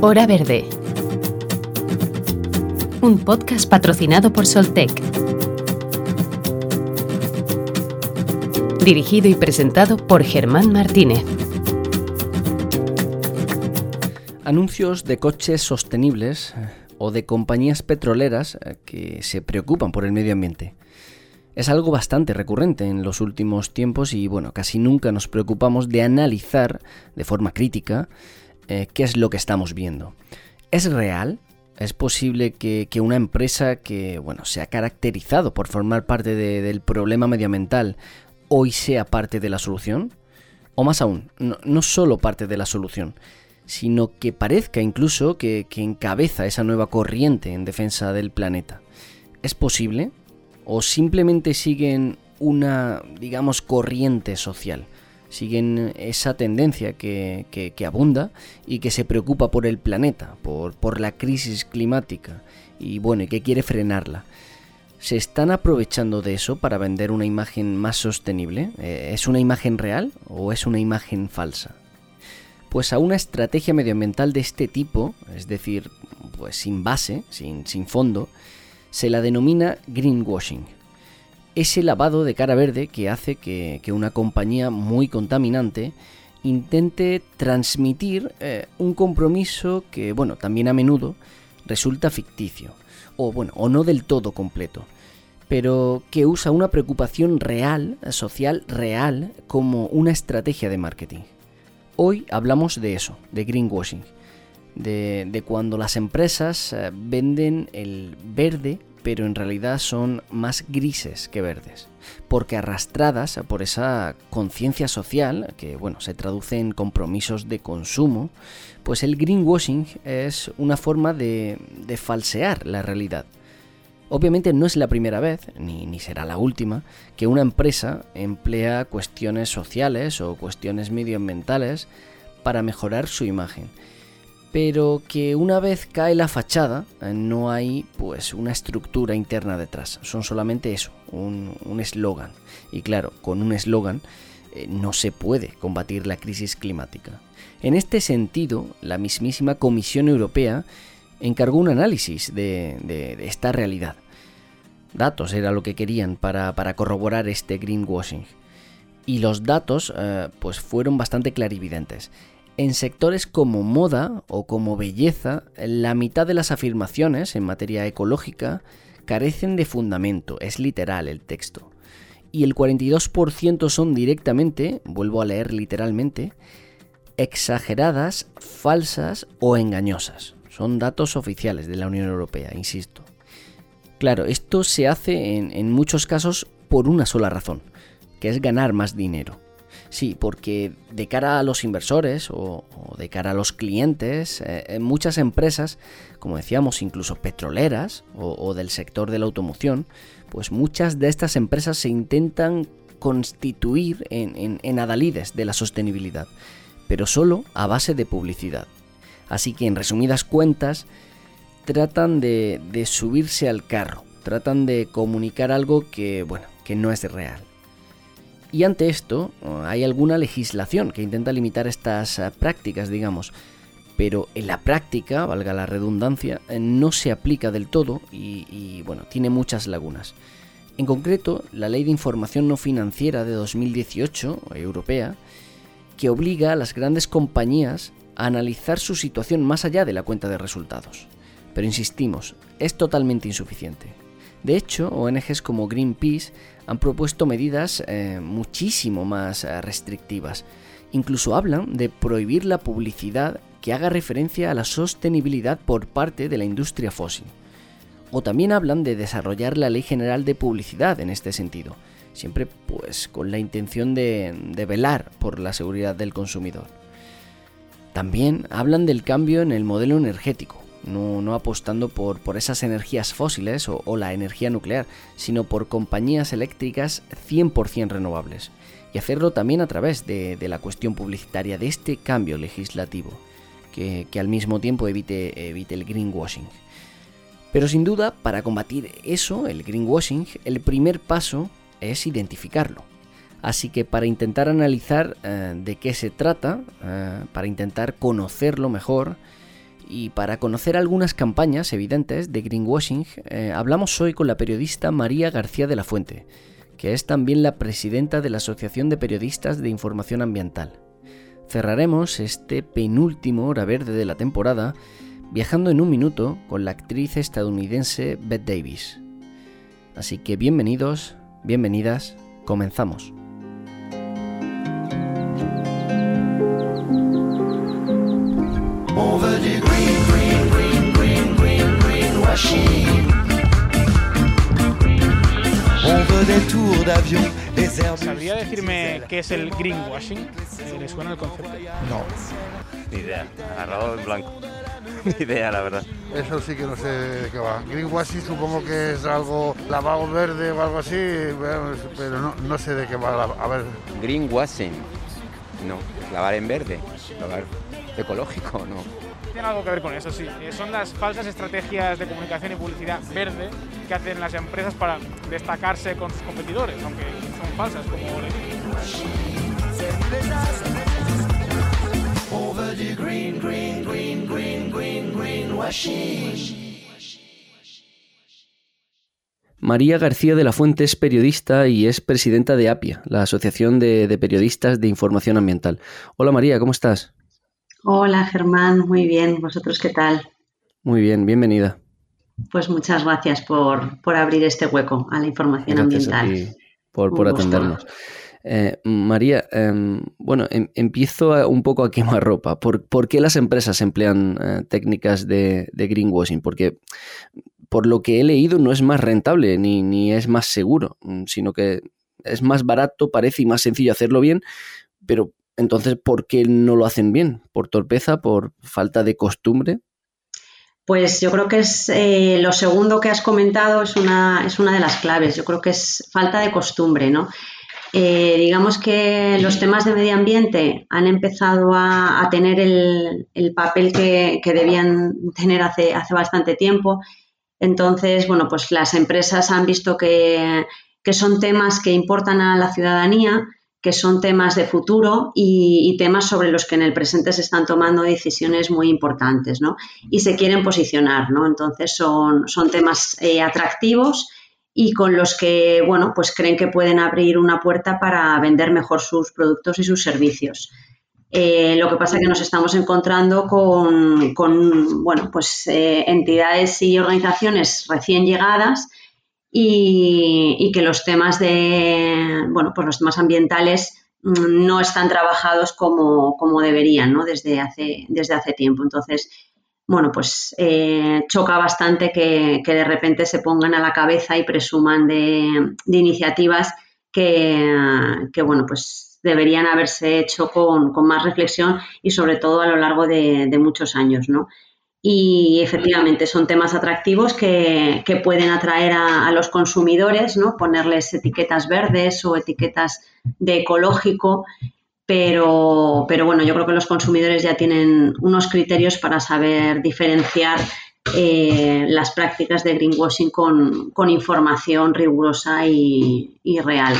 Hora Verde. Un podcast patrocinado por Soltec. Dirigido y presentado por Germán Martínez. Anuncios de coches sostenibles eh, o de compañías petroleras eh, que se preocupan por el medio ambiente. Es algo bastante recurrente en los últimos tiempos y bueno, casi nunca nos preocupamos de analizar de forma crítica eh, qué es lo que estamos viendo. ¿Es real? ¿Es posible que, una empresa que bueno, se ha caracterizado por formar parte del problema medioambiental hoy sea parte de la solución? O más aún, no, solo parte de la solución, sino que parezca incluso que, que encabeza esa nueva corriente en defensa del planeta. ¿Es posible? o simplemente siguen una, digamos, corriente social. Siguen esa tendencia que, abunda y que se preocupa por el planeta, por, por la crisis climática y bueno, y que quiere frenarla. ¿Se están aprovechando de eso para vender una imagen más sostenible? Eh, ¿Es una imagen real o es una imagen falsa? Pues a una estrategia medioambiental de este tipo, es decir, pues sin base, sin, sin fondo, se la denomina greenwashing. Ese lavado de cara verde que hace que, una compañía muy contaminante intente transmitir eh, un compromiso que, bueno, también a menudo resulta ficticio, o bueno, o no del todo completo, pero que usa una preocupación real, social real, como una estrategia de marketing. Hoy hablamos de eso, de greenwashing, de, cuando las empresas eh, venden el verde, pero en realidad son más grises que verdes, porque arrastradas por esa conciencia social, que bueno, se traduce en compromisos de consumo, pues el greenwashing es una forma de, falsear la realidad. Obviamente no es la primera vez, ni, ni, será la última, que una empresa emplea cuestiones sociales o cuestiones medioambientales para mejorar su imagen pero que una vez cae la fachada eh, no hay pues una estructura interna detrás, son solamente eso, un eslogan. Y claro, con un eslogan eh, no se puede combatir la crisis climática. En este sentido, la mismísima Comisión Europea encargó un análisis de, esta realidad. Datos era lo que querían para, corroborar este greenwashing. Y los datos eh, pues fueron bastante clarividentes. En sectores como moda o como belleza, la mitad de las afirmaciones en materia ecológica carecen de fundamento, es literal el texto. Y el 42% son directamente, vuelvo a leer literalmente, exageradas, falsas o engañosas. Son datos oficiales de la Unión Europea, insisto. Claro, esto se hace en, en muchos casos por una sola razón, que es ganar más dinero. Sí, porque de cara a los inversores o, de cara a los clientes, eh, muchas empresas, como decíamos, incluso petroleras o, del sector de la automoción, pues muchas de estas empresas se intentan constituir en, adalides de la sostenibilidad, pero solo a base de publicidad. Así que en resumidas cuentas, tratan de, de subirse al carro, tratan de comunicar algo que, bueno, que no es real. Y ante esto hay alguna legislación que intenta limitar estas eh, prácticas, digamos, pero en la práctica, valga la redundancia, eh, no se aplica del todo y, bueno, tiene muchas lagunas. En concreto, la Ley de Información No Financiera de 2018, europea, que obliga a las grandes compañías a analizar su situación más allá de la cuenta de resultados. Pero insistimos, es totalmente insuficiente. De hecho, ONGs como Greenpeace han propuesto medidas eh, muchísimo más eh, restrictivas. Incluso hablan de prohibir la publicidad que haga referencia a la sostenibilidad por parte de la industria fósil. O también hablan de desarrollar la Ley General de Publicidad en este sentido, siempre pues con la intención de, de velar por la seguridad del consumidor. También hablan del cambio en el modelo energético, no, apostando por, por, esas energías fósiles o, la energía nuclear, sino por compañías eléctricas 100% renovables. Y hacerlo también a través de, la cuestión publicitaria de este cambio legislativo, que, al mismo tiempo evite, evite el greenwashing. Pero sin duda, para combatir eso, el greenwashing, el primer paso es identificarlo. Así que para intentar analizar eh, de qué se trata, eh, para intentar conocerlo mejor, Y para conocer algunas campañas evidentes de greenwashing, eh, hablamos hoy con la periodista María García de la Fuente, que es también la presidenta de la Asociación de Periodistas de Información Ambiental. Cerraremos este penúltimo hora verde de la temporada viajando en un minuto con la actriz estadounidense Bette Davis. Así que bienvenidos, bienvenidas, comenzamos. ¿Sabría decirme qué es el greenwashing? ¿Le suena el concepto? No. Ni idea. Agarrado en blanco. Ni idea, la verdad. Eso sí que no sé de qué va. Greenwashing supongo que es algo lavado verde o algo así, pero no, no sé de qué va. A ver. Greenwashing. No, lavar en verde. Lavar ecológico, no. Tiene algo que ver con eso, sí. Eh, son las falsas estrategias de comunicación y publicidad verde que hacen las empresas para destacarse con sus competidores, aunque son falsas, como María García de la Fuente es periodista y es presidenta de APIA, la Asociación de, Periodistas de Información Ambiental. Hola María, ¿cómo estás? Hola Germán, muy bien. ¿Vosotros qué tal? Muy bien, bienvenida. Pues muchas gracias por, abrir este hueco a la información ambiental. por, por atendernos. Eh, María, em, bueno, em, empiezo un poco a quemar ropa. ¿Por, qué las empresas emplean eh, técnicas de, greenwashing? Porque por lo que he leído no es más rentable ni, ni es más seguro, mm, sino que es más barato, parece, y más sencillo hacerlo bien, pero entonces, ¿por qué no lo hacen bien? ¿Por torpeza? ¿Por falta de costumbre? Pues yo creo que es eh, lo segundo que has comentado es una, es una de las claves. Yo creo que es falta de costumbre, ¿no? Eh, digamos que los temas de medio ambiente han empezado a, tener el, papel que, debían tener hace, hace bastante tiempo. Entonces, bueno, pues las empresas han visto que, son temas que importan a la ciudadanía, que son temas de futuro y, temas sobre los que en el presente se están tomando decisiones muy importantes, ¿no? Y se quieren posicionar, ¿no? Entonces son, son temas eh, atractivos y con los que, bueno, pues creen que pueden abrir una puerta para vender mejor sus productos y sus servicios. Eh, lo que pasa es que nos estamos encontrando con, bueno, pues eh, entidades y organizaciones recién llegadas y, que los temas de, bueno, pues los temas ambientales mm, no están trabajados como, como deberían, ¿no? Desde hace, desde hace tiempo. Entonces, bueno, pues eh, choca bastante que, de repente se pongan a la cabeza y presuman de, iniciativas que, bueno, pues deberían haberse hecho con, más reflexión y sobre todo a lo largo de, muchos años, ¿no? Y efectivamente son temas atractivos que, pueden atraer a, a, los consumidores, ¿no? Ponerles etiquetas verdes o etiquetas de ecológico pero, pero bueno, yo creo que los consumidores ya tienen unos criterios para saber diferenciar eh, las prácticas de greenwashing con, con información rigurosa y, real.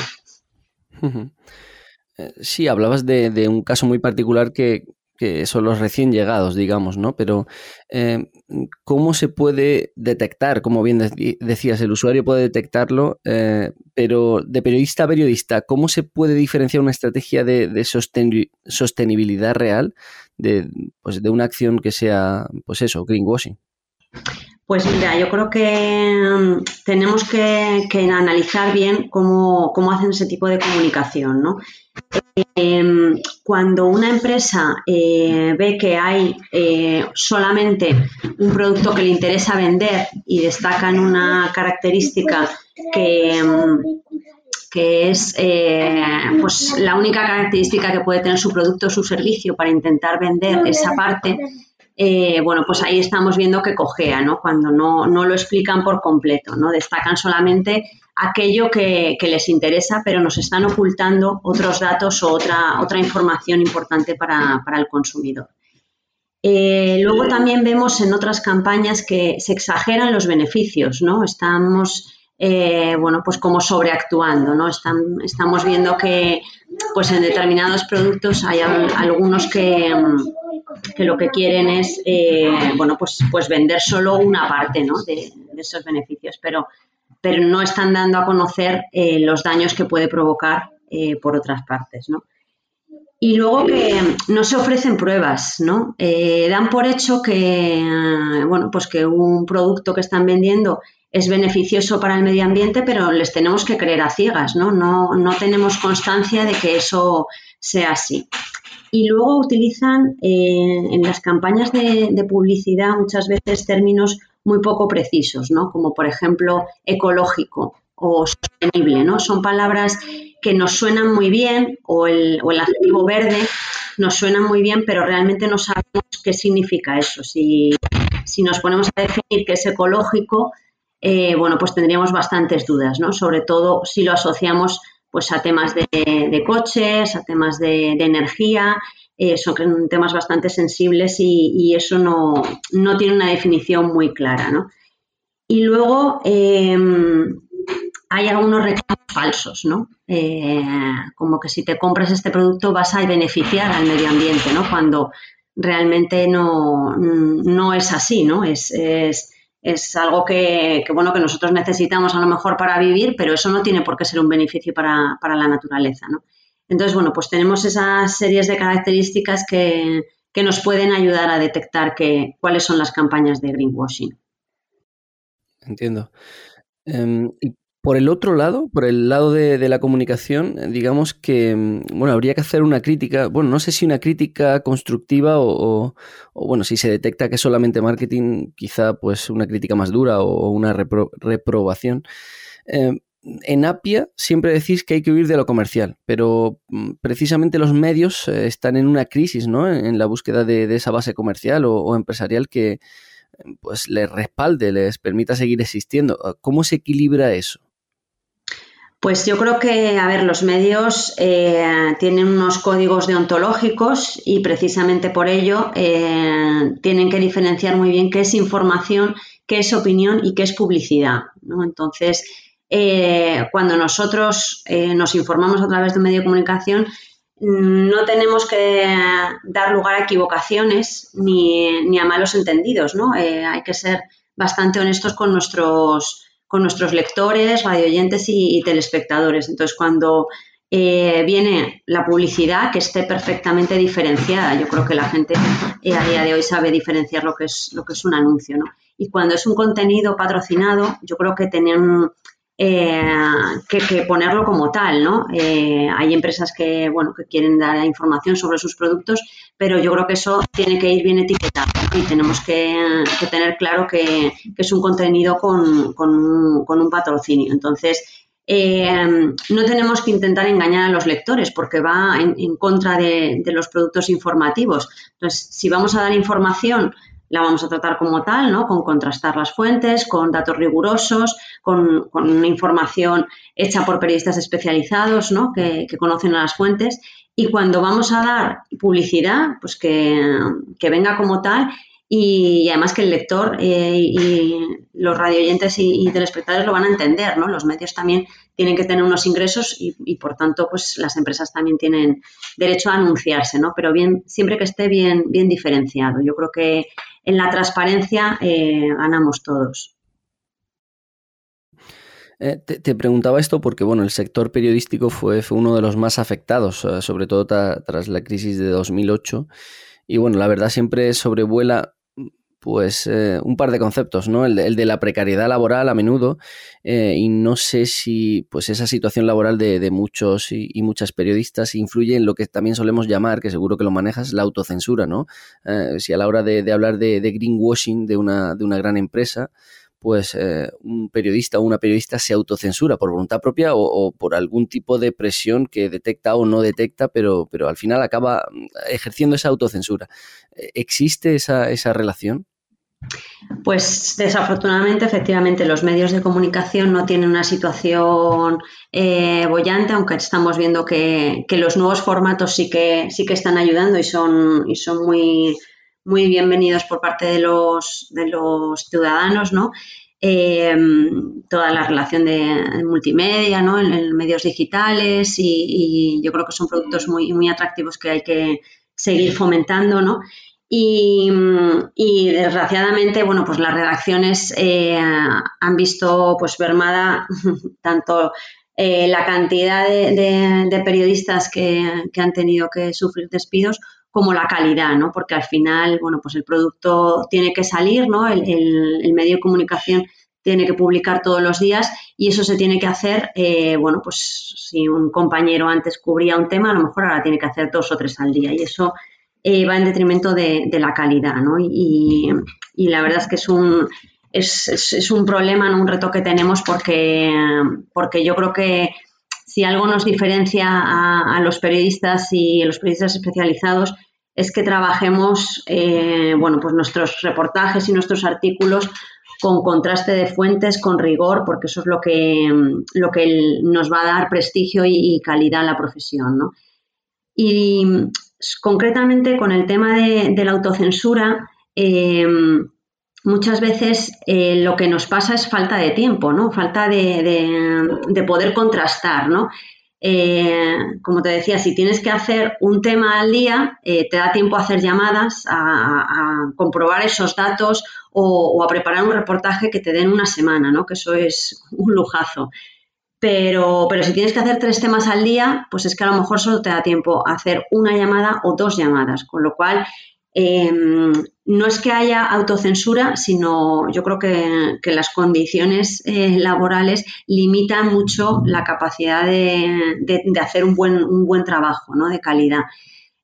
Eh, sí, hablabas de, un caso muy particular que, que son los recién llegados, digamos, ¿no? Pero eh, ¿cómo se puede detectar? Como bien decías, el usuario puede detectarlo, eh, pero de periodista a periodista, ¿cómo se puede diferenciar una estrategia de, sostenibilidad real de, pues, de una acción que sea, pues eso, greenwashing? Pues mira, yo creo que mm, tenemos que, analizar bien cómo, hacen ese tipo de comunicación, ¿no? Em, cuando una empresa eh, ve que hay eh, solamente un producto que le interesa vender y destacan una característica que, mm, es eh, pues la única característica que puede tener su producto o su servicio para intentar vender esa parte, eh, bueno, pues ahí estamos viendo que cojea, ¿no? Cuando no, lo explican por completo, ¿no? Destacan solamente aquello que, les interesa, pero nos están ocultando otros datos o otra, otra información importante para, el consumidor. Eh, luego también vemos en otras campañas que se exageran los beneficios, ¿no? Estamos, eh, bueno, pues como sobreactuando, ¿no? estamos viendo que, pues en determinados productos hay algunos que que lo que quieren es, eh, bueno, pues, pues vender solo una parte ¿no? de, esos beneficios, pero, pero no están dando a conocer eh, los daños que puede provocar eh, por otras partes, ¿no? Y luego que no se ofrecen pruebas, ¿no? dan por hecho que, bueno, pues que un producto que están vendiendo es beneficioso para el medio ambiente, pero les tenemos que creer a ciegas, ¿no? No, no tenemos constancia de que eso sea así. Y luego utilizan eh, en las campañas de, publicidad muchas veces términos muy poco precisos, ¿no? Como por ejemplo ecológico o sostenible, ¿no? Son palabras que nos suenan muy bien o el, o el adjetivo verde nos suena muy bien, pero realmente no sabemos qué significa eso. Si, si nos ponemos a definir qué es ecológico, eh, bueno, pues tendríamos bastantes dudas, ¿no? Sobre todo si lo asociamos pues a temas de, coches, a temas de, energía, eh, son temas bastante sensibles y, eso no, tiene una definición muy clara, ¿no? Y luego em, hay algunos reclamos falsos, ¿no? Eh, como que si te compras este producto vas a beneficiar al medio ambiente, ¿no? Cuando realmente no, no es así, ¿no? es algo que, bueno, que nosotros necesitamos a lo mejor para vivir, pero eso no tiene por qué ser un beneficio para, la naturaleza, ¿no? Entonces, bueno, pues tenemos esas series de características que, nos pueden ayudar a detectar que, cuáles son las campañas de greenwashing. Entiendo. Em, por el otro lado, por el lado de, la comunicación, digamos que, mm, bueno, habría que hacer una crítica, bueno, no sé si una crítica constructiva o, bueno, si se detecta que es solamente marketing, quizá pues una crítica más dura o, una reprobación. Eh, en Apia siempre decís que hay que huir de lo comercial, pero mm, precisamente los medios eh, están en una crisis, ¿no? En, la búsqueda de, esa base comercial o empresarial que pues les respalde, les permita seguir existiendo. ¿Cómo se equilibra eso? Pues yo creo que, a ver, los medios eh, tienen unos códigos deontológicos y precisamente por ello eh, tienen que diferenciar muy bien qué es información, qué es opinión y qué es publicidad. Entonces, eh, cuando nosotros nos informamos a través de un medio de comunicación, mm, no tenemos que dar lugar a equivocaciones ni, ni a malos entendidos, ¿no? hay que ser bastante honestos con nuestros con nuestros lectores, radioyentes y, telespectadores. Entonces, cuando eh, viene la publicidad que esté perfectamente diferenciada. Yo creo que la gente eh, a día de hoy sabe diferenciar lo que es lo que es un anuncio, ¿no? Y cuando es un contenido patrocinado, yo creo que tienen eh, que, ponerlo como tal, ¿no? Eh, hay empresas que, bueno, que quieren dar información sobre sus productos, pero yo creo que eso tiene que ir bien etiquetado y tenemos que, tener claro que, es un contenido con, un, patrocinio. Entonces, eh, no tenemos que intentar engañar a los lectores porque va en, contra de, de, los productos informativos. Entonces, si vamos a dar información la vamos a tratar como tal, ¿no? Con contrastar las fuentes, con datos rigurosos, con, información hecha por periodistas especializados, ¿no? Que, conocen las fuentes. Y cuando vamos a dar publicidad, pues que, venga como tal y, además que el lector eh, y los radioyentes y, y, telespectadores lo van a entender, ¿no? Los medios también tienen que tener unos ingresos y, por tanto, pues las empresas también tienen derecho a anunciarse, ¿no? Pero bien, siempre que esté bien, bien diferenciado. Yo creo que en la transparencia eh, ganamos todos. Eh, te, preguntaba esto porque bueno, el sector periodístico fue, uno de los más afectados, eh, sobre todo tras la crisis de 2008. Y bueno, la verdad siempre sobrevuela pues eh, un par de conceptos, ¿no? El de, la precariedad laboral a menudo eh, y no sé si pues esa situación laboral de, muchos y, muchas periodistas influye en lo que también solemos llamar, que seguro que lo manejas, la autocensura, ¿no? Eh, si a la hora de, hablar de, greenwashing de una, de una gran empresa, pues un periodista o una periodista se autocensura por voluntad propia o, por algún tipo de presión que detecta o no detecta, pero, pero al final acaba mm, ejerciendo esa autocensura. ¿Existe esa, esa relación? Pues desafortunadamente, efectivamente, los medios de comunicación no tienen una situación eh, bollante, aunque estamos viendo que, los nuevos formatos sí que, sí que están ayudando y son, y son muy, muy bienvenidos por parte de los, de los ciudadanos, ¿no? Eh, toda la relación de, multimedia, ¿no? En, medios digitales y, y, yo creo que son productos muy, muy atractivos que hay que seguir fomentando, ¿no? Y, desgraciadamente, bueno, pues las redacciones eh, han visto pues mermada tanto eh, la cantidad de, periodistas que, han tenido que sufrir despidos como la calidad, ¿no? Porque al final, bueno, pues el producto tiene que salir, ¿no? El, medio de comunicación tiene que publicar todos los días y eso se tiene que hacer, eh, bueno, pues si un compañero antes cubría un tema, a lo mejor ahora tiene que hacer dos o tres al día y eso eh, va en detrimento de, la calidad, ¿no? Y, la verdad es que es un, es, un problema, ¿no? un reto que tenemos porque, porque yo creo que si algo nos diferencia a, los periodistas y los periodistas especializados es que trabajemos eh, bueno, pues nuestros reportajes y nuestros artículos con contraste de fuentes, con rigor, porque eso es lo que, lo que nos va a dar prestigio y, calidad a la profesión. ¿no? Y concretamente con el tema de, la autocensura, eh, muchas veces eh, lo que nos pasa es falta de tiempo, ¿no? Falta de, poder contrastar, ¿no? Eh, como te decía, si tienes que hacer un tema al día, eh, te da tiempo a hacer llamadas, a, comprobar esos datos o, a preparar un reportaje que te den una semana, ¿no? Que eso es un lujazo. Pero, pero si tienes que hacer tres temas al día, pues es que a lo mejor solo te da tiempo a hacer una llamada o dos llamadas, con lo cual Em, no es que haya autocensura, sino yo creo que, las condiciones eh, laborales limitan mucho la capacidad de, hacer un buen, un buen trabajo ¿no? de calidad.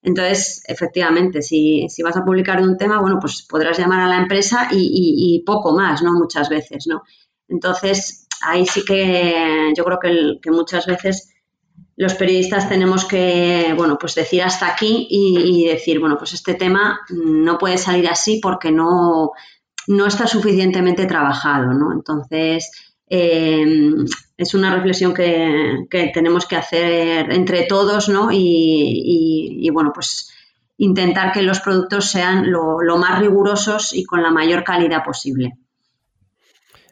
Entonces, efectivamente, si, vas a publicar de un tema, bueno, pues podrás llamar a la empresa y, poco más, ¿no? Muchas veces, ¿no? Entonces, ahí sí que yo creo que, que muchas veces los periodistas tenemos que, bueno, pues decir hasta aquí y, decir, bueno, pues este tema no puede salir así porque no, no está suficientemente trabajado, ¿no? Entonces, eh, es una reflexión que, tenemos que hacer entre todos, ¿no? Y, bueno, pues intentar que los productos sean lo más rigurosos y con la mayor calidad posible.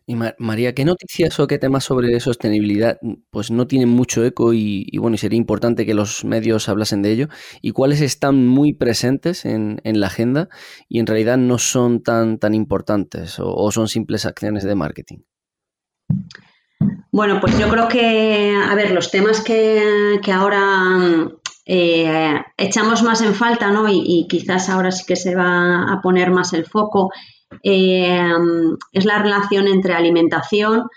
Y María, ¿qué noticias o qué temas sobre sostenibilidad mm, pues no tienen mucho eco y, bueno, y sería importante que los medios hablasen de ello? ¿Y cuáles están muy presentes en, la agenda y en realidad no son tan, tan importantes o, son simples acciones de marketing? Bueno, pues yo creo que, a ver, los temas que, ahora eh, echamos más en falta, ¿no? Y, y, quizás ahora sí que se va a poner más el foco eh, es la relación entre alimentación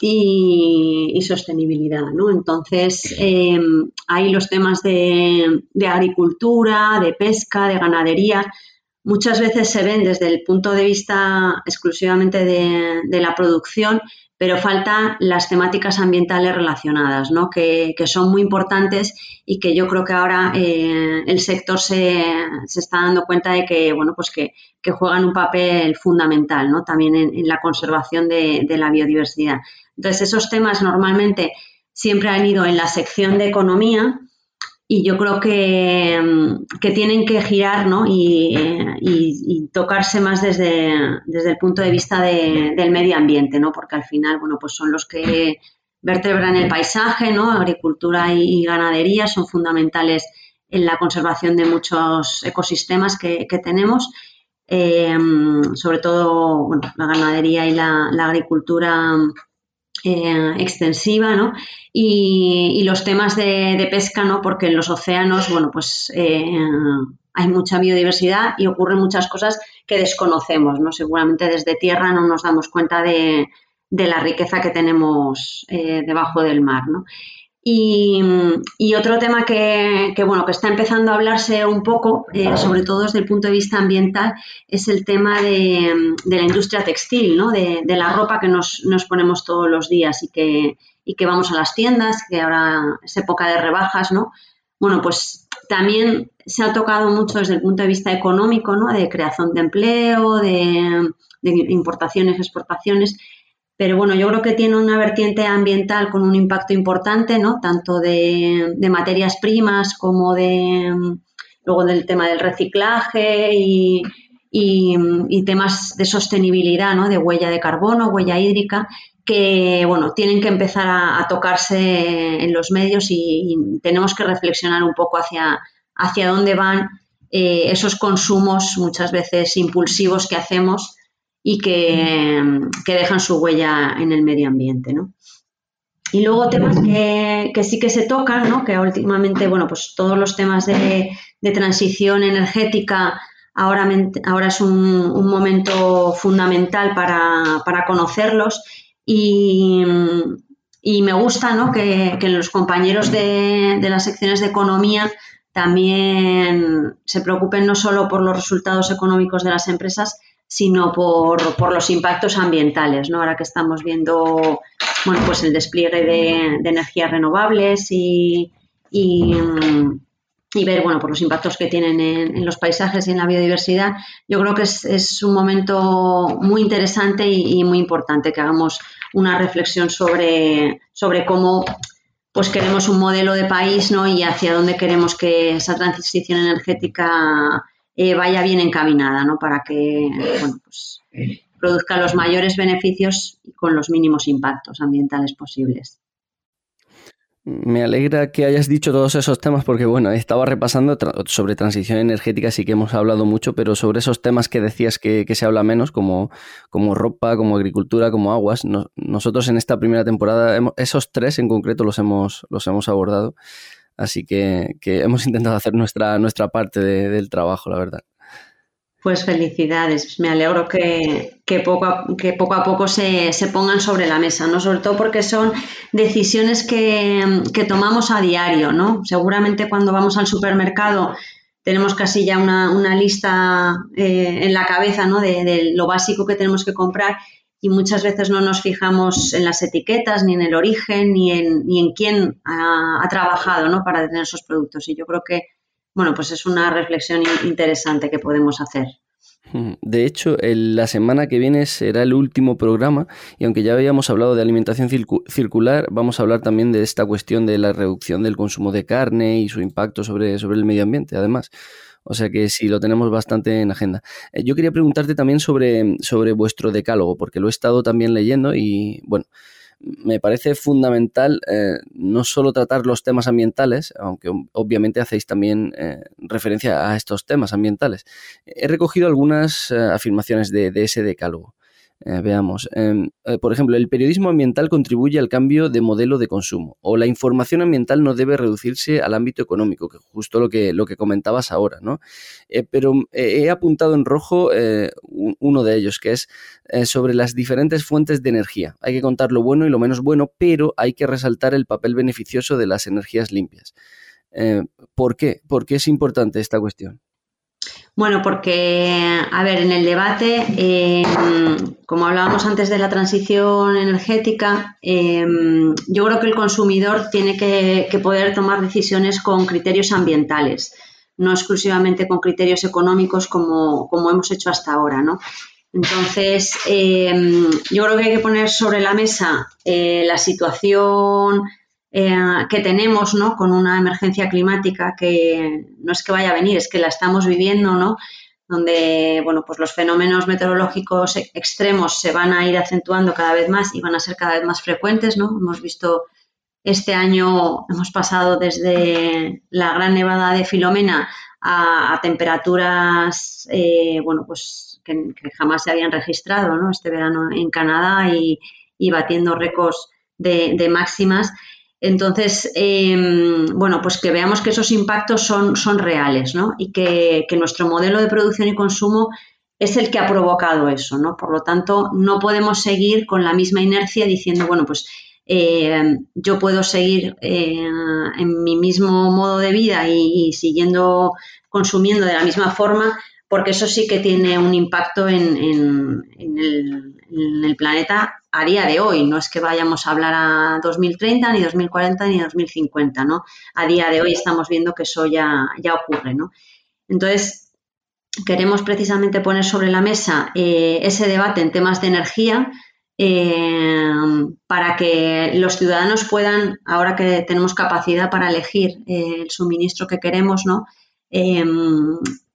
y, sostenibilidad. ¿no? Entonces, eh, hay los temas de, agricultura, de pesca, de ganadería. Muchas veces se ven desde el punto de vista exclusivamente de la producción pero faltan las temáticas ambientales relacionadas, ¿no? que, son muy importantes y que yo creo que ahora eh, el sector se, está dando cuenta de que, bueno, pues que, juegan un papel fundamental ¿no? también en, la conservación de, la biodiversidad. Entonces, esos temas normalmente siempre han ido en la sección de economía y yo creo que, tienen que girar ¿no? y, tocarse más desde, desde, el punto de vista del medio ambiente, ¿no? porque al final bueno, pues son los que vertebran el paisaje, ¿no? agricultura y ganadería son fundamentales en la conservación de muchos ecosistemas que, tenemos. Eh, sobre todo bueno, la ganadería y la, la agricultura eh, extensiva, ¿no? Y, los temas de, pesca, ¿no? Porque en los océanos, bueno, pues eh, hay mucha biodiversidad y ocurren muchas cosas que desconocemos, ¿no? Seguramente desde tierra no nos damos cuenta de, la riqueza que tenemos eh, debajo del mar, ¿no? Y, otro tema que, bueno, que está empezando a hablarse un poco, eh, sobre todo desde el punto de vista ambiental, es el tema de, la industria textil, ¿no? de, la ropa que nos, ponemos todos los días y que, que vamos a las tiendas, que ahora es época de rebajas, ¿no? Bueno, pues también se ha tocado mucho desde el punto de vista económico, ¿no? De creación de empleo, de, de importaciones, exportaciones pero bueno, yo creo que tiene una vertiente ambiental con un impacto importante, ¿no? Tanto de, materias primas como de luego del tema del reciclaje y, temas de sostenibilidad, ¿no? De huella de carbono, huella hídrica, que bueno, tienen que empezar a, tocarse en los medios y, tenemos que reflexionar un poco hacia, hacia dónde van eh, esos consumos muchas veces impulsivos que hacemos y que, dejan su huella en el medio ambiente. ¿no? Y luego temas que, sí que se tocan, ¿no? que últimamente, bueno, pues todos los temas de, transición energética ahora, ahora es un, momento fundamental para, conocerlos y, me gusta ¿no? que, los compañeros de, de, las secciones de economía también se preocupen no solo por los resultados económicos de las empresas, sino por, los impactos ambientales, ¿no? Ahora que estamos viendo, bueno, pues el despliegue de, energías renovables y, y, ver, bueno, por los impactos que tienen en, los paisajes y en la biodiversidad, yo creo que es, un momento muy interesante y, muy importante que hagamos una reflexión sobre, sobre cómo pues queremos un modelo de país ¿no? y hacia dónde queremos que esa transición energética eh, vaya bien encaminada, ¿no? Para que pues, produzca los mayores beneficios con los mínimos impactos ambientales posibles. Me alegra que hayas dicho todos esos temas porque, bueno, estaba repasando sobre transición energética, sí que hemos hablado mucho, pero sobre esos temas que decías que, se habla menos, como, como ropa, como agricultura, como aguas, nosotros en esta primera temporada, esos tres en concreto los hemos, los hemos abordado. Así que, hemos intentado hacer nuestra, nuestra parte del trabajo, la verdad. Pues felicidades, me alegro que, poco, a, que poco a poco se, pongan sobre la mesa, ¿no? Sobre todo porque son decisiones que, tomamos a diario, ¿no? Seguramente cuando vamos al supermercado tenemos casi ya una, lista eh, en la cabeza, ¿no? de, lo básico que tenemos que comprar y muchas veces no nos fijamos en las etiquetas, ni en el origen, ni en, ni en quién ha, trabajado ¿no? para tener esos productos. Y yo creo que, bueno, pues es una reflexión interesante que podemos hacer. De hecho, la semana que viene será el último programa y aunque ya habíamos hablado de alimentación circular, vamos a hablar también de esta cuestión de la reducción del consumo de carne y su impacto sobre, sobre el medio ambiente, además. O sea que sí, lo tenemos bastante en agenda. Eh, yo quería preguntarte también sobre, sobre vuestro decálogo, porque lo he estado también leyendo y, bueno, me parece fundamental eh, no solo tratar los temas ambientales, aunque obviamente hacéis también eh, referencia a estos temas ambientales. He recogido algunas afirmaciones de, de, ese decálogo. Eh, veamos, em, eh, por ejemplo, el periodismo ambiental contribuye al cambio de modelo de consumo o la información ambiental no debe reducirse al ámbito económico, que justo lo que, lo que comentabas ahora, ¿no? Eh, pero he apuntado en rojo uno de ellos, que es sobre las diferentes fuentes de energía. Hay que contar lo bueno y lo menos bueno, pero hay que resaltar el papel beneficioso de las energías limpias. ¿Por qué? ¿Por qué es importante esta cuestión? Bueno, porque, a ver, en el debate, eh, como hablábamos antes de la transición energética, eh, yo creo que el consumidor tiene que, poder tomar decisiones con criterios ambientales, no exclusivamente con criterios económicos como, hemos hecho hasta ahora, ¿no? Entonces, eh, yo creo que hay que poner sobre la mesa la situación eh, que tenemos, ¿no? Con una emergencia climática que no es que vaya a venir, es que la estamos viviendo, ¿no? Donde, bueno, pues los fenómenos meteorológicos extremos se van a ir acentuando cada vez más y van a ser cada vez más frecuentes, ¿no? Hemos visto este año, hemos pasado desde la gran nevada de Filomena a, temperaturas, eh, bueno, pues que, jamás se habían registrado, ¿no? Este verano en Canadá y, batiendo récords de máximas. Entonces, em, bueno, pues que veamos que esos impactos son, reales, ¿no? Y que, nuestro modelo de producción y consumo es el que ha provocado eso, ¿no? Por lo tanto, no podemos seguir con la misma inercia diciendo, bueno, pues em, yo puedo seguir eh, en mi mismo modo de vida y, siguiendo consumiendo de la misma forma, porque eso sí que tiene un impacto en el planeta a día de hoy, no es que vayamos a hablar a 2030, ni 2040, ni 2050, ¿no? A día de hoy estamos viendo que eso ya, ya ocurre, ¿no? Entonces, queremos precisamente poner sobre la mesa eh, ese debate en temas de energía eh, para que los ciudadanos puedan, ahora que tenemos capacidad para elegir eh, el suministro que queremos, ¿no?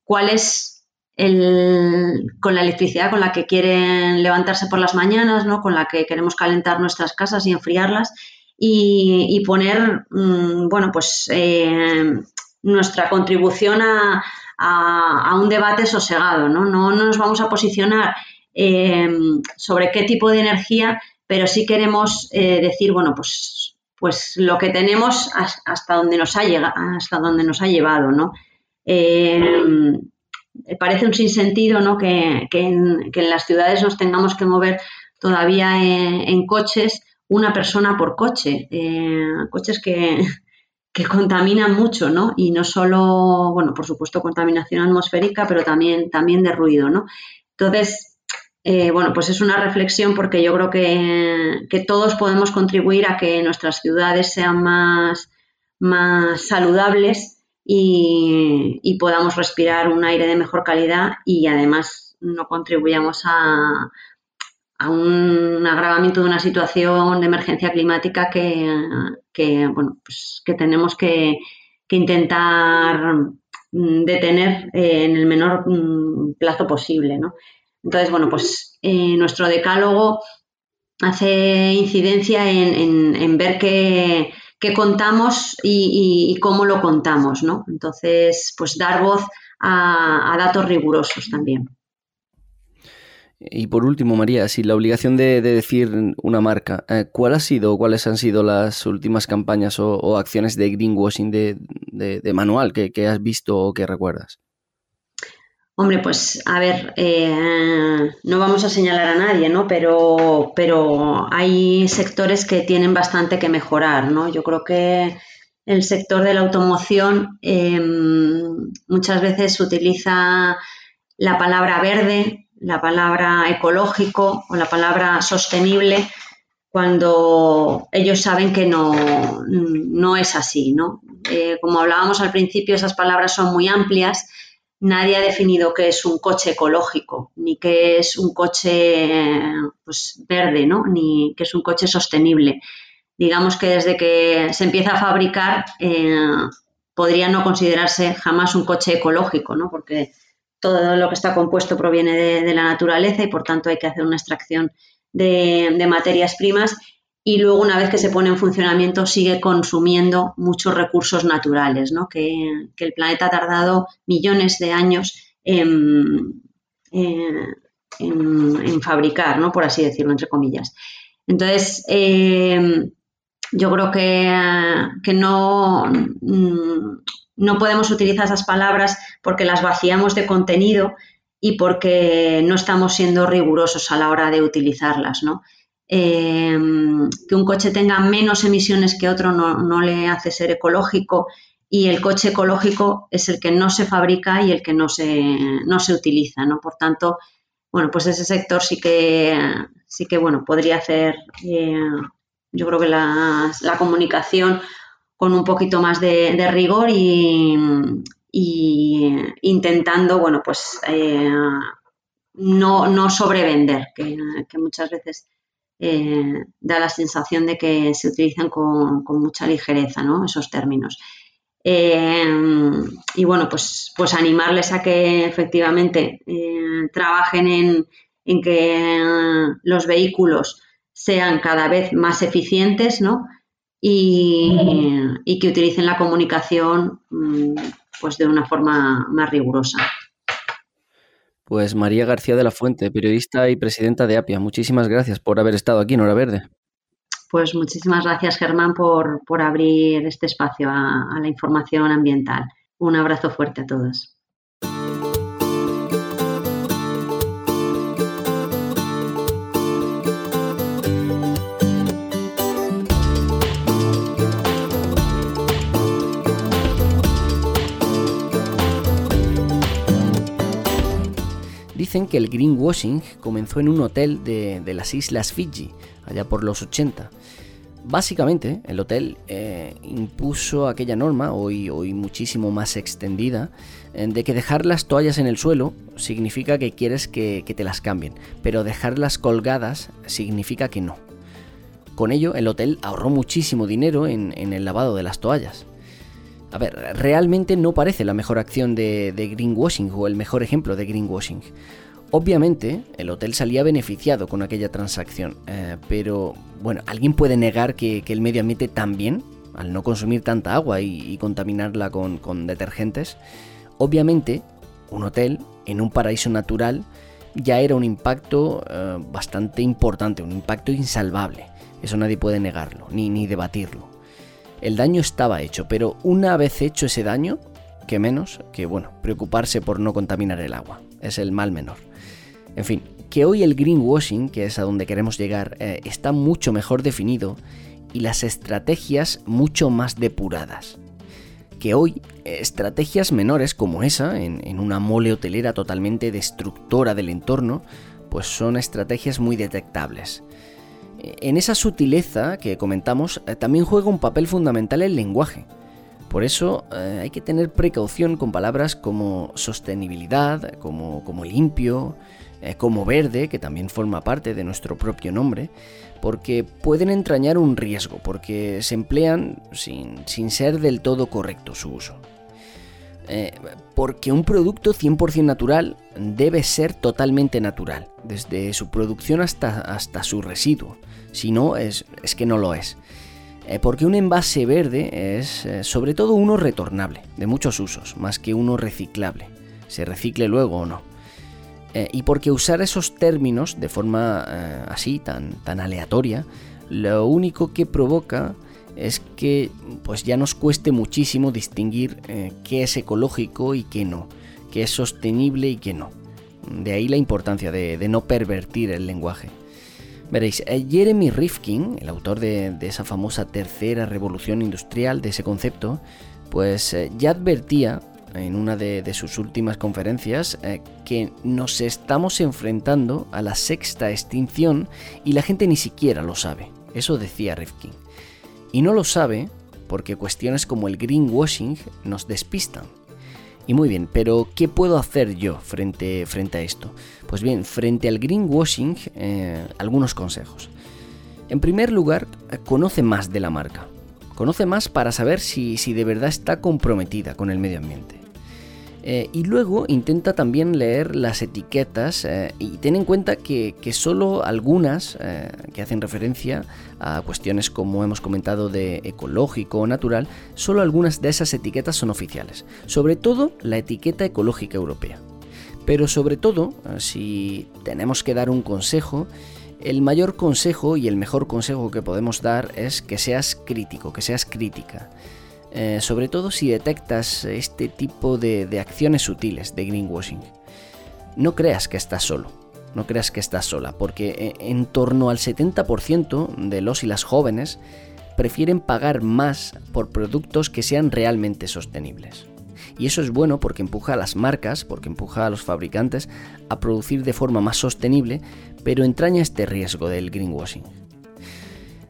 cuál es con la electricidad con la que quieren levantarse por las mañanas, ¿no? con la que queremos calentar nuestras casas y enfriarlas y, poner, mm, bueno, pues eh, nuestra contribución a, a, un debate sosegado, ¿no? No, nos vamos a posicionar eh, sobre qué tipo de energía, pero sí queremos eh, decir, bueno, pues, pues lo que tenemos hasta donde nos ha llegado, hasta donde nos ha llevado, ¿no? Parece un sinsentido ¿no? que, en, las ciudades nos tengamos que mover todavía en, coches una persona por coche, eh, coches que, contaminan mucho, ¿no? Y no solo, bueno, por supuesto, contaminación atmosférica, pero también, también de ruido, ¿no? Entonces, eh, bueno, pues es una reflexión porque yo creo que, que, todos podemos contribuir a que nuestras ciudades sean más, más saludables y, podamos respirar un aire de mejor calidad y además no contribuyamos a, un agravamiento de una situación de emergencia climática que, bueno, pues que tenemos que, intentar mm, detener en el menor mm, plazo posible. ¿no? Entonces, bueno, pues eh, nuestro decálogo hace incidencia en ver que qué contamos y, cómo lo contamos, ¿no? Entonces, pues dar voz a, datos rigurosos también. Y por último, María, si la obligación de, decir una marca, eh, ¿cuál ha sido o cuáles han sido las últimas campañas o, acciones de greenwashing de, manual que, has visto o que recuerdas? Hombre, pues a ver, eh, no vamos a señalar a nadie, ¿no? Pero, pero hay sectores que tienen bastante que mejorar, ¿no? Yo creo que el sector de la automoción em, muchas veces utiliza la palabra verde, la palabra ecológico o la palabra sostenible cuando ellos saben que no, no es así, ¿no? Eh, como hablábamos al principio, esas palabras son muy amplias nadie ha definido qué es un coche ecológico, ni qué es un coche pues, verde, ¿no? ni qué es un coche sostenible. Digamos que desde que se empieza a fabricar eh, podría no considerarse jamás un coche ecológico, ¿no? porque todo lo que está compuesto proviene de, la naturaleza y por tanto hay que hacer una extracción de materias primas y luego una vez que se pone en funcionamiento sigue consumiendo muchos recursos naturales, ¿no? que, el planeta ha tardado millones de años en, fabricar, por así decirlo, entre comillas. Entonces, eh, yo creo que, no, no podemos utilizar esas palabras porque las vaciamos de contenido y porque no estamos siendo rigurosos a la hora de utilizarlas. Em, que un coche tenga menos emisiones que otro no, le hace ser ecológico y el coche ecológico es el que no se fabrica y el que no se, no se utiliza, ¿no? Por tanto, bueno, pues ese sector sí que, sí que bueno, podría hacer, eh, yo creo que la, comunicación con un poquito más de, rigor y, intentando, bueno, pues eh, no, no sobrevender, que muchas veces eh, da la sensación de que se utilizan con, mucha ligereza ¿no? esos términos. Eh, y bueno, pues, pues animarles a que efectivamente eh, trabajen en, que los vehículos sean cada vez más eficientes ¿no? y, y que utilicen la comunicación mm, pues de una forma más rigurosa. Pues María García de la Fuente, periodista y presidenta de APIA, muchísimas gracias por haber estado aquí en Hora Verde. Pues muchísimas gracias Germán por, abrir este espacio a la información ambiental. Un abrazo fuerte a todos. Que el greenwashing comenzó en un hotel de, las Islas Fiji, allá por los 80. Básicamente, el hotel eh, impuso aquella norma, hoy, hoy muchísimo más extendida, eh, de que dejar las toallas en el suelo significa que quieres que, te las cambien, pero dejarlas colgadas significa que no. Con ello, el hotel ahorró muchísimo dinero en el lavado de las toallas. A ver, realmente no parece la mejor acción de, greenwashing o el mejor ejemplo de greenwashing. Obviamente, el hotel salía beneficiado con aquella transacción, eh, pero bueno, ¿alguien puede negar que, el medio ambiente también, al no consumir tanta agua y, contaminarla con, detergentes? Obviamente, un hotel en un paraíso natural ya era un impacto eh, bastante importante, un impacto insalvable. Eso nadie puede negarlo, ni, ni debatirlo. El daño estaba hecho, pero una vez hecho ese daño, que menos que, bueno, preocuparse por no contaminar el agua. Es el mal menor. En fin, que hoy el greenwashing, que es a donde queremos llegar, eh, está mucho mejor definido y las estrategias mucho más depuradas. Que hoy estrategias menores como esa, en, una mole hotelera totalmente destructora del entorno, pues son estrategias muy detectables. En esa sutileza que comentamos, eh, también juega un papel fundamental el lenguaje. Por eso eh, hay que tener precaución con palabras como sostenibilidad, como, como limpio, eh, como verde, que también forma parte de nuestro propio nombre, porque pueden entrañar un riesgo, porque se emplean sin, sin ser del todo correcto su uso. Eh, porque un producto 100% natural debe ser totalmente natural, desde su producción hasta, hasta su residuo. Si no, es, es que no lo es. Eh, porque un envase verde es sobre todo uno retornable, de muchos usos, más que uno reciclable, se recicle luego o no. Eh, y porque usar esos términos de forma eh, así, tan, tan aleatoria, lo único que provoca es que pues ya nos cueste muchísimo distinguir eh, qué es ecológico y qué no, qué es sostenible y qué no. De ahí la importancia de, no pervertir el lenguaje. Veréis, Jeremy Rifkin, el autor de, esa famosa tercera revolución industrial, de ese concepto, pues ya advertía en una de, sus últimas conferencias eh, que nos estamos enfrentando a la sexta extinción y la gente ni siquiera lo sabe. Eso decía Rifkin. Y no lo sabe porque cuestiones como el greenwashing nos despistan. Y muy bien, pero ¿qué puedo hacer yo frente, frente a esto? Pues bien, frente al greenwashing, eh, algunos consejos. En primer lugar, conoce más de la marca. Conoce más para saber si, si de verdad está comprometida con el medio ambiente. Eh, y luego intenta también leer las etiquetas eh, y ten en cuenta que, solo algunas eh, que hacen referencia a cuestiones como hemos comentado de ecológico o natural, solo algunas de esas etiquetas son oficiales. Sobre todo la etiqueta ecológica europea. Pero sobre todo, si tenemos que dar un consejo, el mayor consejo y el mejor consejo que podemos dar es que seas crítico, que seas crítica. Eh, sobre todo si detectas este tipo de, acciones sutiles de greenwashing. No creas que estás solo, no creas que estás sola, porque eh, en torno al 70% de los y las jóvenes prefieren pagar más por productos que sean realmente sostenibles. Y eso es bueno porque empuja a las marcas, porque empuja a los fabricantes a producir de forma más sostenible, pero entraña este riesgo del greenwashing.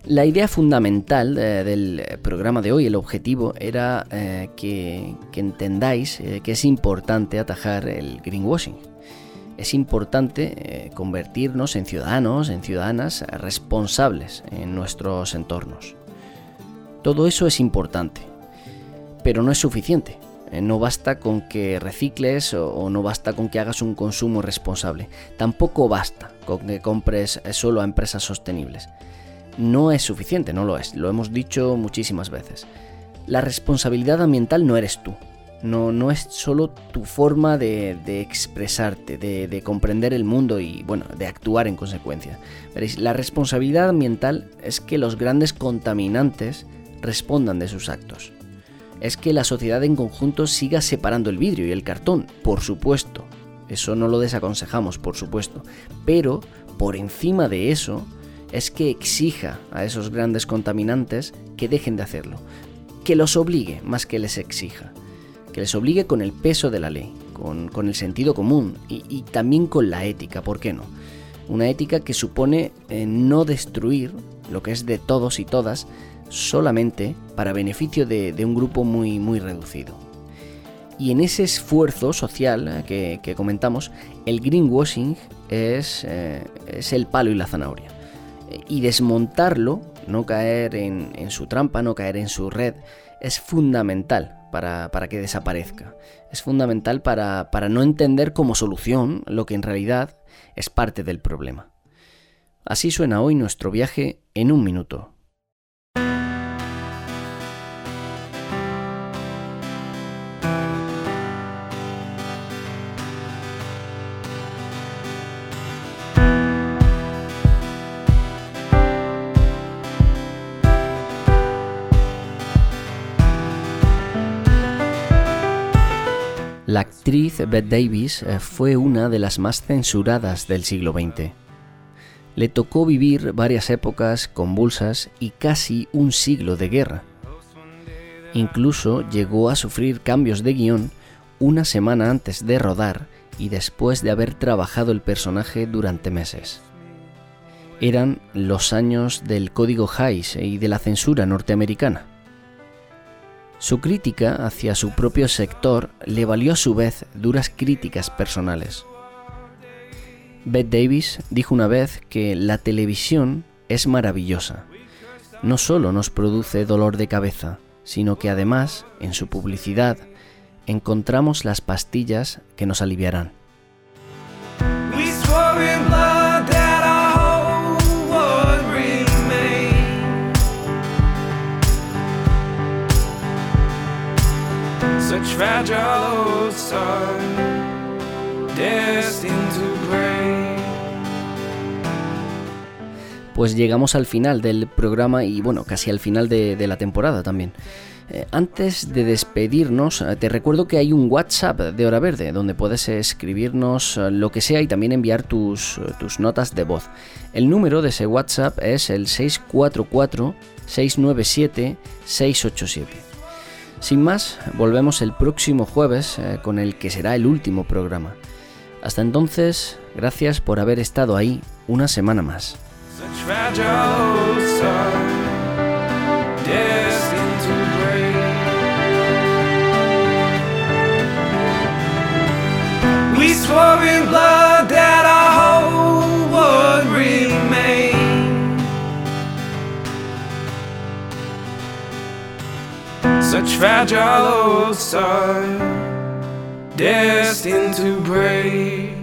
La idea fundamental eh, del programa de hoy, el objetivo, era eh, que, entendáis eh, que es importante atajar el greenwashing. Es importante convertirnos en ciudadanos, en ciudadanas responsables en nuestros entornos. Todo eso es importante, pero no es suficiente. No basta con que recicles o no basta con que hagas un consumo responsable. Tampoco basta con que compres solo a empresas sostenibles no es suficiente, no lo es, lo hemos dicho muchísimas veces. La responsabilidad ambiental no eres tú, no, no es solo tu forma de, expresarte, de, comprender el mundo y, bueno, de actuar en consecuencia. Veréis, la responsabilidad ambiental es que los grandes contaminantes respondan de sus actos. Es que la sociedad en conjunto siga separando el vidrio y el cartón, por supuesto. Eso no lo desaconsejamos, por supuesto. Pero, por encima de eso, es que exija a esos grandes contaminantes que dejen de hacerlo, que los obligue más que les exija, que les obligue con el peso de la ley, con, el sentido común y, también con la ética, ¿por qué no? Una ética que supone eh, no destruir lo que es de todos y todas solamente para beneficio de, un grupo muy, muy reducido. Y en ese esfuerzo social eh, que, comentamos, el greenwashing es, eh, es el palo y la zanahoria y desmontarlo, no caer en, su trampa, no caer en su red, es fundamental para, que desaparezca. Es fundamental para, para no entender como solución lo que en realidad es parte del problema. Así suena hoy nuestro viaje en un minuto. La actriz Bette Davis eh, fue una de las más censuradas del siglo XX. Le tocó vivir varias épocas convulsas y casi un siglo de guerra. Incluso llegó a sufrir cambios de guion una semana antes de rodar y después de haber trabajado el personaje durante meses. Eran los años del código Hays y de la censura norteamericana. Su crítica hacia su propio sector le valió a su vez duras críticas personales. Bette Davis dijo una vez que la televisión es maravillosa. No solo nos produce dolor de cabeza, sino que además, en su publicidad, encontramos las pastillas que nos aliviarán. Pues llegamos al final del programa y bueno, casi al final de, la temporada también. Eh, antes de despedirnos, eh, te recuerdo que hay un WhatsApp de Hora Verde donde puedes escribirnos eh, lo que sea y también enviar tus, tus notas de voz. El número de ese WhatsApp es el 644-697-687. Sin más, volvemos el próximo jueves con el que será el último programa. Hasta entonces, gracias por haber estado ahí una semana más. Such fragile sun, destined to break.